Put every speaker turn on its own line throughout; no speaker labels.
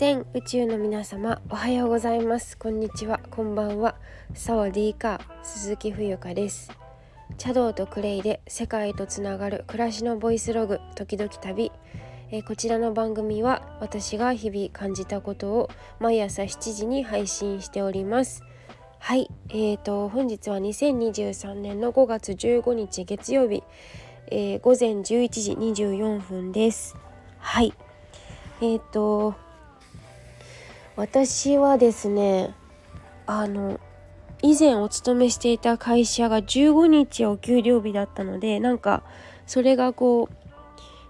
全宇宙の皆様おはようございます。こんにちは。こんばんは。サワディーカー鈴木冬香です。茶道とクレイで世界とつながる暮らしのボイスログ時々旅。え、こちらの番組は私が日々感じたことを毎朝7時に配信しております。はい。えーと本日は2023年の5月15日月曜日、えー、午前11時24分です。はい。え、ー、と私はですねあの以前お勤めしていた会社が15日お給料日だったのでなんかそれがこう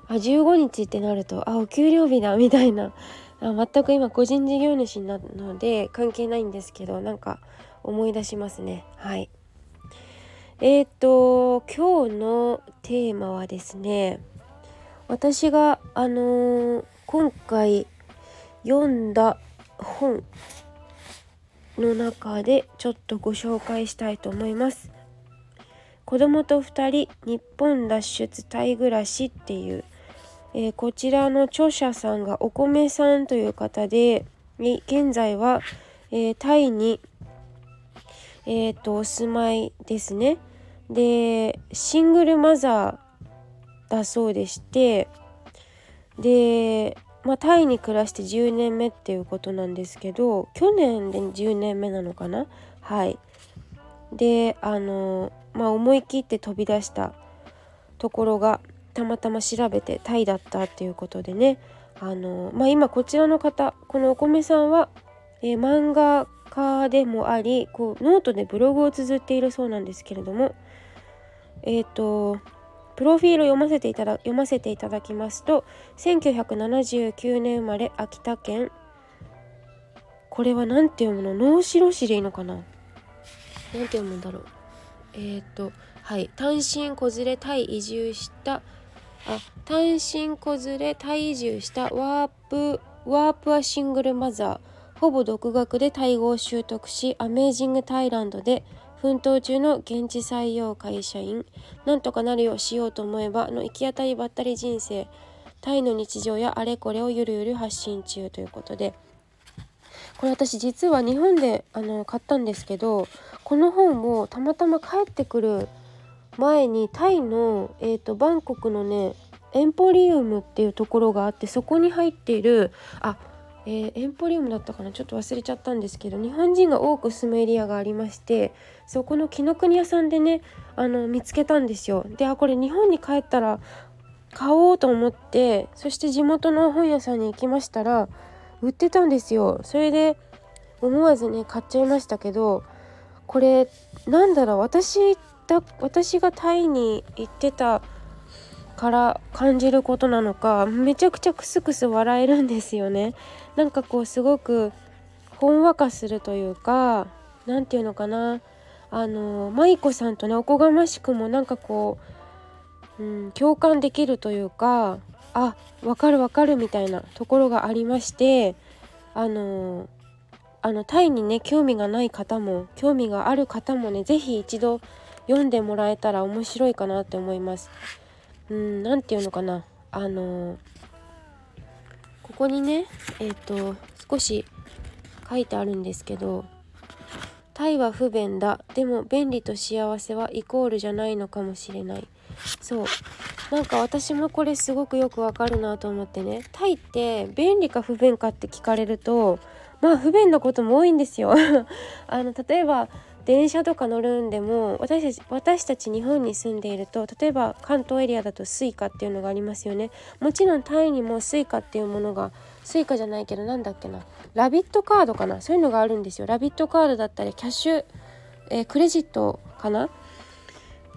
あ15日ってなるとあお給料日だみたいな。あ全く今個人事業主なので関係ないんですけどなんか思い出しますね。はい。えっ、ー、と今日のテーマはですね私があのー、今回読んだ本の中でちょっとご紹介したいと思います。子供と2人日本脱出タイ暮らしっていう、えー、こちらの著者さんがお米さんという方で現在は、えー、タイに、えーと、とお住まいですね。でシングルマザーだそうでしてでまあ、タイに暮らして10年目っていうことなんですけど去年で10年目なのかな？はい。であのまあ思い切って飛び出したところがたまたま調べてタイだったっていうことでね。あのまあ今こちらの方このお米さんは、えー、漫画家でもありこうノートでブログを綴っているそうなんですけれどもえっ、ー、とプロフィールを読ませていただ読ませていただきますと1979年生まれ秋田県。これは何て読むの？能代市でいいのかな？何て読むんだろう？えっ、とはい。単身子連れタイ移住したあ単身子連れタイ移住したワープワープはシングルマザー。ほぼ独学でタイ語を習得しアメージングタイランドで奮闘中の現地採用会社員なんとかなるようしようと思えばの行き当たりばったり人生タイの日常やあれこれをゆるゆる発信中ということでこれ私実は日本であの買ったんですけどこの本をたまたま帰ってくる前にタイの、えーと、バンコクのねエンポリウムっていうところがあってそこに入っているあえー、エンポリウムだったかな？ちょっと忘れちゃったんですけど日本人が多く住むエリアがありましてそこの紀ノ国屋さんでねあの見つけたんですよ。であこれ日本に帰ったら買おうと思ってそして地元の本屋さんに行きましたら売ってたんですよ。それで思わずね買っちゃいましたけどこれなんだろう私だ私がタイに行ってたから感じることなのかめちゃくちゃクスクス笑えるんですよねなんかこうすごくほんわかするというか何て言うのかなあの舞子さんとねおこがましくもなんかこう、うん、共感できるというかあわかるわかるみたいなところがありましてあのあのタイにね興味がない方も興味がある方もね是非一度読んでもらえたら面白いかなって思います。うん何て言うのかな。あのここにねえっ、ー、と少し書いてあるんですけど「タイは不便だでも便利と幸せはイコールじゃないのかもしれない」そう。なんか私もこれすごくよくわかるなと思ってねタイって便利か不便か？って聞かれるとまあ不便なことも多いんですよ。あの例えば電車とか乗るんでも私たち私たち日本に住んでいると例えば関東エリアだと Suica っていうのがありますよね。もちろんタイにも Suica っていうものが Suica じゃないけどなんだっけなラビットカードかなそういうのがあるんですよ。ラビットカードだったりキャッシュ、えー、クレジットかな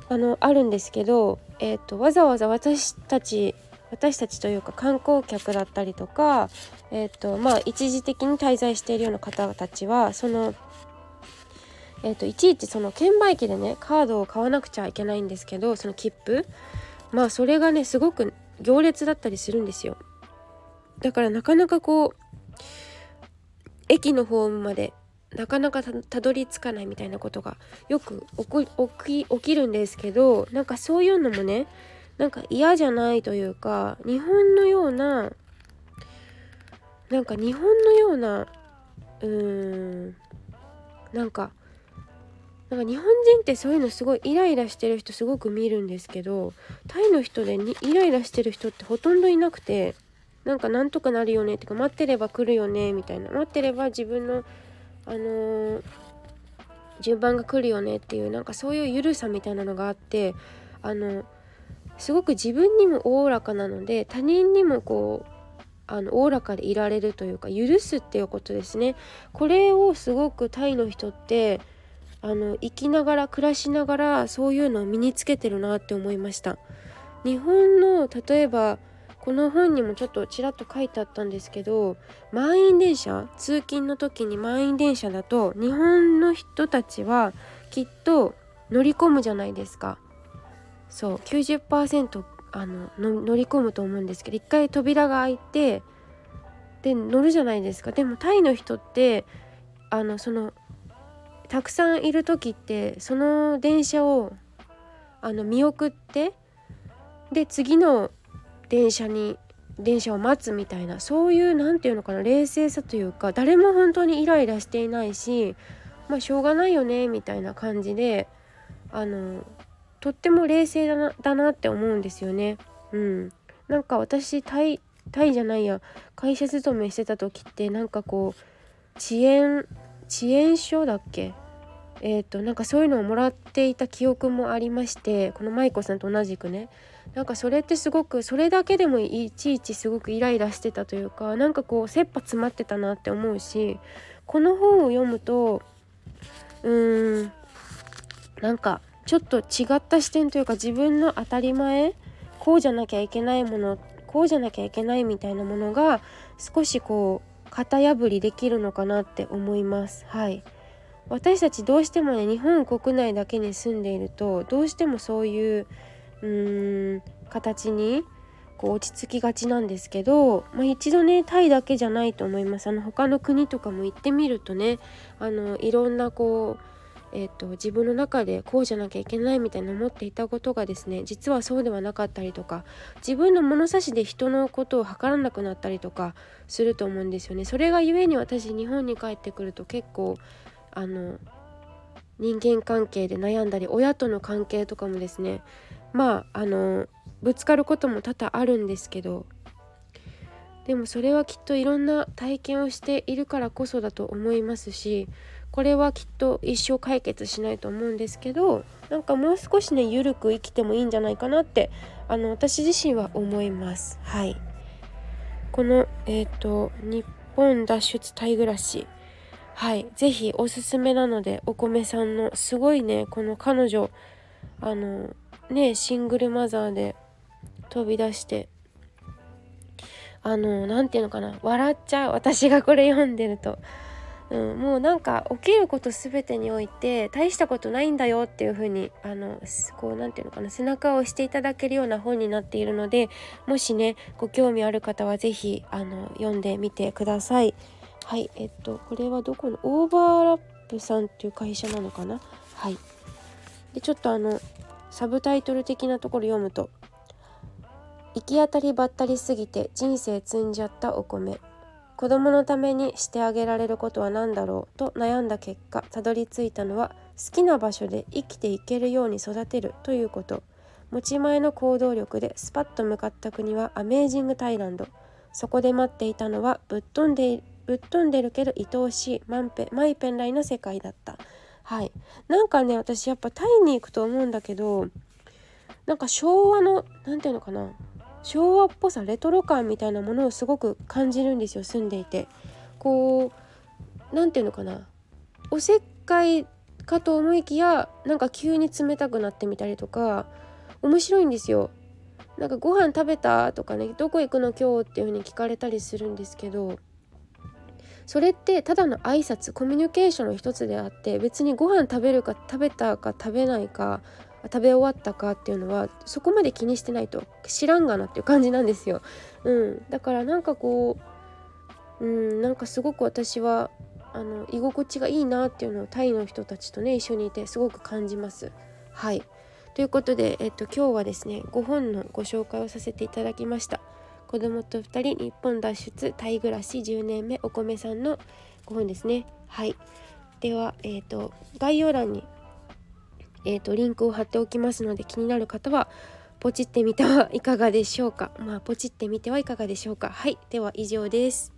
あのあるんですけど、えーと、わざわざ私たち私たちというか観光客だったりとか、えーとまあ、一時的に滞在しているような方たちはそのえーと、いちいちその券売機でねカードを買わなくちゃいけないんですけどその切符。まあそれがねすごく行列だったりするんですよ。だからなかなかこう駅のホームまでなかなかたどり着かないみたいなことがよく起き起きるんですけどなんかそういうのもねなんか嫌じゃないというか日本のようななんか日本のようなうーんなんかなんか日本人ってそういうのすごいイライラしてる人すごく見るんですけどタイの人でにイライラしてる人ってほとんどいなくてなんかなんとかなるよねってか待ってれば来るよねみたいな。待ってれば自分のあのー、順番が来るよねっていうなんかそういう緩さみたいなのがあってあのすごく自分にもおおらかなので他人にもこうあのおおらかでいられるというか許すっていうことですね。これをすごくタイの人ってあの生きながら暮らしながらそういうのを身につけてるなって思いました。日本の例えばこの本にもちょっとちらっと書いてあったんですけど満員電車通勤の時に満員電車だと日本の人たちはきっと乗り込むじゃないですか。そう90%あの乗り込むと思うんですけど一回扉が開いてで乗るじゃないですか。でもタイの人ってあのそのたくさんいる時ってその電車をあの見送ってで次の電車に電車を待つみたいなそういう何て言うのかな冷静さというか誰も本当にイライラしていないしまあしょうがないよねみたいな感じであのとっても冷静だなだなって思うんですよね。うん、なんか私タイタイじゃないや会社勤めしてた時ってなんかこう遅延遅延書だっけ？えーと、なんかそういうのをもらっていた記憶もありましてこの舞子さんと同じくねなんかそれってすごくそれだけでもいちいちすごくイライラしてたというかなんかこう切羽詰まってたなって思うしこの本を読むとうーんなんかちょっと違った視点というか自分の当たり前こうじゃなきゃいけないものこうじゃなきゃいけないみたいなものが少しこう型破りできるのかなって思います。はい私たちどうしてもね日本国内だけに住んでいるとどうしてもそういううーん形にこう落ち着きがちなんですけど、まあ、一度ねタイだけじゃないと思いますあの他の国とかも行ってみるとねあのいろんなこうえーと、自分の中でこうじゃなきゃいけないみたいな思っていたことがですね実はそうではなかったりとか自分の物差しで人のことを測らなくなったりとかすると思うんですよね。それがゆえに私日本に帰ってくると結構あの人間関係で悩んだり親との関係とかもですねまああのぶつかることも多々あるんですけどでもそれはきっといろんな体験をしているからこそだと思いますしこれはきっと一生解決しないと思うんですけどなんかもう少しね緩く生きてもいいんじゃないかなってあの私自身は思います。はい。このえっ、ー、と日本脱出タイ暮らし。はい是非おすすめなのでお米さんのすごいねこの彼女あのねシングルマザーで飛び出してあの何て言うのかな笑っちゃう私がこれ読んでると。うん、もうなんか起きること全てにおいて大したことないんだよっていう風にあのこう何て言うのかな背中を押していただけるような本になっているのでもしねご興味ある方は是非あの読んでみてください。はいえっとこれはどこのオーバーラップさんっていう会社なのかな？はい。でちょっとあのサブタイトル的なところ読むと「行き当たりばったりすぎて人生積んじゃったお米」子供のためにしてあげられることは何だろう？と悩んだ結果たどり着いたのは好きな場所で生きていけるように育てるということ。持ち前の行動力でスパッと向かった国はアメージングタイランド。そこで待っていたのはぶっ飛んでぶっ飛んでるけど愛おしいマンペマイペンライの世界だった。はい。なんかね私やっぱタイに行くと思うんだけどなんか昭和の何ていうのかな昭和っぽさレトロ感みたいなものをすごく感じるんですよ住んでいて。こう何て言うのかなおせっかいかと思いきやなんか急に冷たくなってみたりとか面白いんですよ。なんかご飯食べたとかねどこ行くの今日っていう風に聞かれたりするんですけどそれってただの挨拶コミュニケーションの一つであって別にご飯食べるか食べたか食べないか食べ終わったかっていうのはそこまで気にしてないと知らんがなっていう感じなんですよ。うん、だからなんかこう、うん、なんかすごく私はあの居心地がいいなっていうのをタイの人たちとね一緒にいてすごく感じます。はいということで、えっと、今日はですね5本のご紹介をさせていただきました。子供と2人日本脱出タイ暮らし10年目お米さんの5本ですね。はい。ではえっ、ー、と概要欄にえーと、リンクを貼っておきますので気になる方はポチってみては いかがでしょうか。まあポチってみてはいかがでしょうか。はい。では以上です。